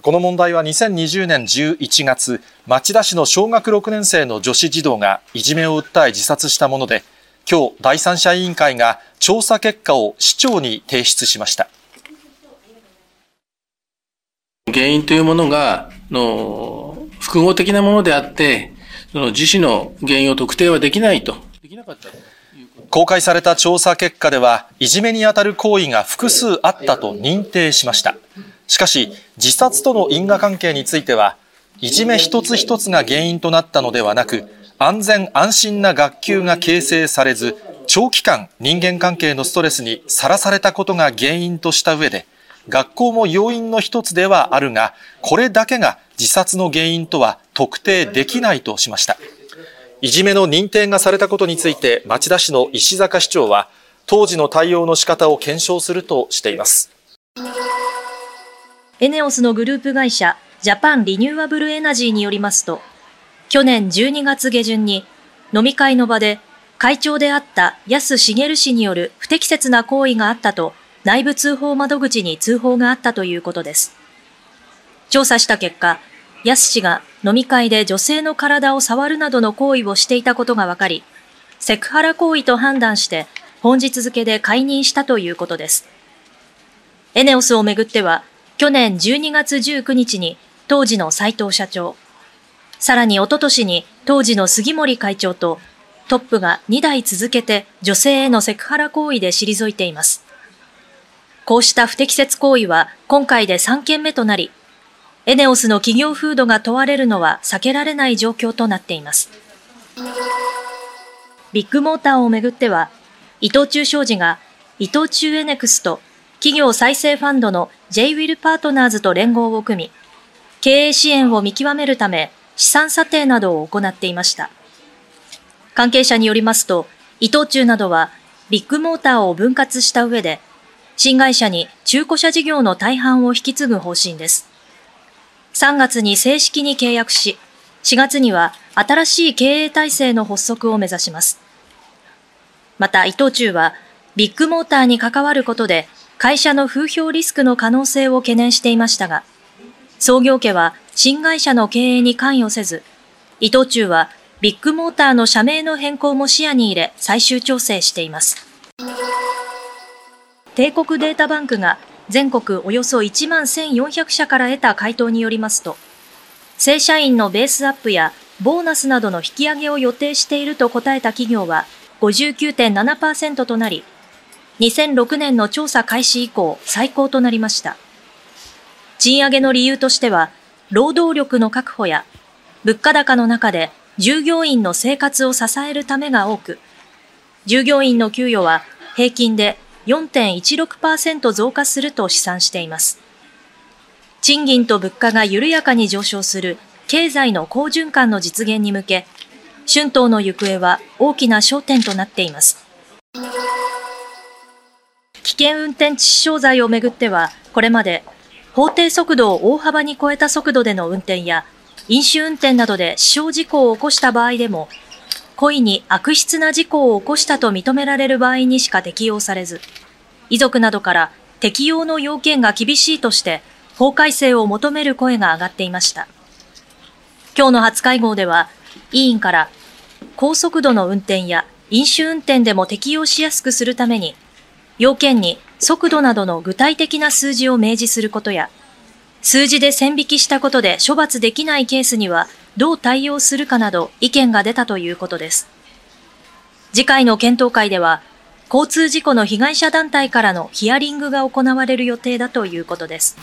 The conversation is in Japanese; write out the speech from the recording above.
この問題は2020年11月、町田市の小学6年生の女子児童がいじめを訴え自殺したもので、今日第三者委員会が調査結果を市長に提出しました。原因というものが、の複合的なものであって、その自死の原因を特定はできないと。できなかった公開された調査結果では、いじめにあたる行為が複数あったと認定しました。しかし、自殺との因果関係については、いじめ一つ一つが原因となったのではなく、安全安心な学級が形成されず、長期間人間関係のストレスにさらされたことが原因とした上で、学校も要因の一つではあるが、これだけが自殺の原因とは特定できないとしました。いじめの認定がされたことについて、町田市の石坂市長は、当時の対応の仕方を検証するとしています。エネオスのグループ会社、ジャパンリニューアブルエナジーによりますと、去年12月下旬に、飲み会の場で、会長であった安茂氏による不適切な行為があったと、内部通報窓口に通報があったということです。調査した結果、安氏が飲み会で女性の体を触るなどの行為をしていたことが分かり、セクハラ行為と判断して本日付で解任したということです。エネオスをめぐっては、去年12月19日に当時の斉藤社長、さらにおととしに当時の杉森会長とトップが2代続けて女性へのセクハラ行為で退いています。こうした不適切行為は今回で3件目となり、エネオスの企業風土が問われるのは避けられない状況となっています。ビッグモーターをめぐっては、伊藤忠商事が伊藤忠エネクスと企業再生ファンドの J ウィルパートナーズと連合を組み、経営支援を見極めるため資産査定などを行っていました。関係者によりますと、伊藤忠などはビッグモーターを分割した上で、新会社に中古車事業の大半を引き継ぐ方針です。3月に正式に契約し、4月には新しい経営体制の発足を目指します。また伊藤忠は、ビッグモーターに関わることで、会社の風評リスクの可能性を懸念していましたが、創業家は新会社の経営に関与せず、伊藤忠はビッグモーターの社名の変更も視野に入れ最終調整しています。帝国データバンクが全国およそ1万1400社から得た回答によりますと、正社員のベースアップやボーナスなどの引き上げを予定していると答えた企業は59.7%となり、2006年の調査開始以降最高となりました。賃上げの理由としては、労働力の確保や物価高の中で従業員の生活を支えるためが多く、従業員の給与は平均で4.16%増加すると試算しています。賃金と物価が緩やかに上昇する経済の好循環の実現に向け、春闘の行方は大きな焦点となっています。危険運転致死傷罪をめぐっては、これまで法定速度を大幅に超えた速度での運転や、飲酒運転などで死傷事故を起こした場合でも、故意に悪質な事故を起こしたと認められる場合にしか適用されず、遺族などから適用の要件が厳しいとして法改正を求める声が上がっていました。今日の初会合では、委員から高速度の運転や飲酒運転でも適用しやすくするために、要件に速度などの具体的な数字を明示することや、数字で線引きしたことで処罰できないケースにはどう対応するかなど意見が出たということです。次回の検討会では、交通事故の被害者団体からのヒアリングが行われる予定だということです。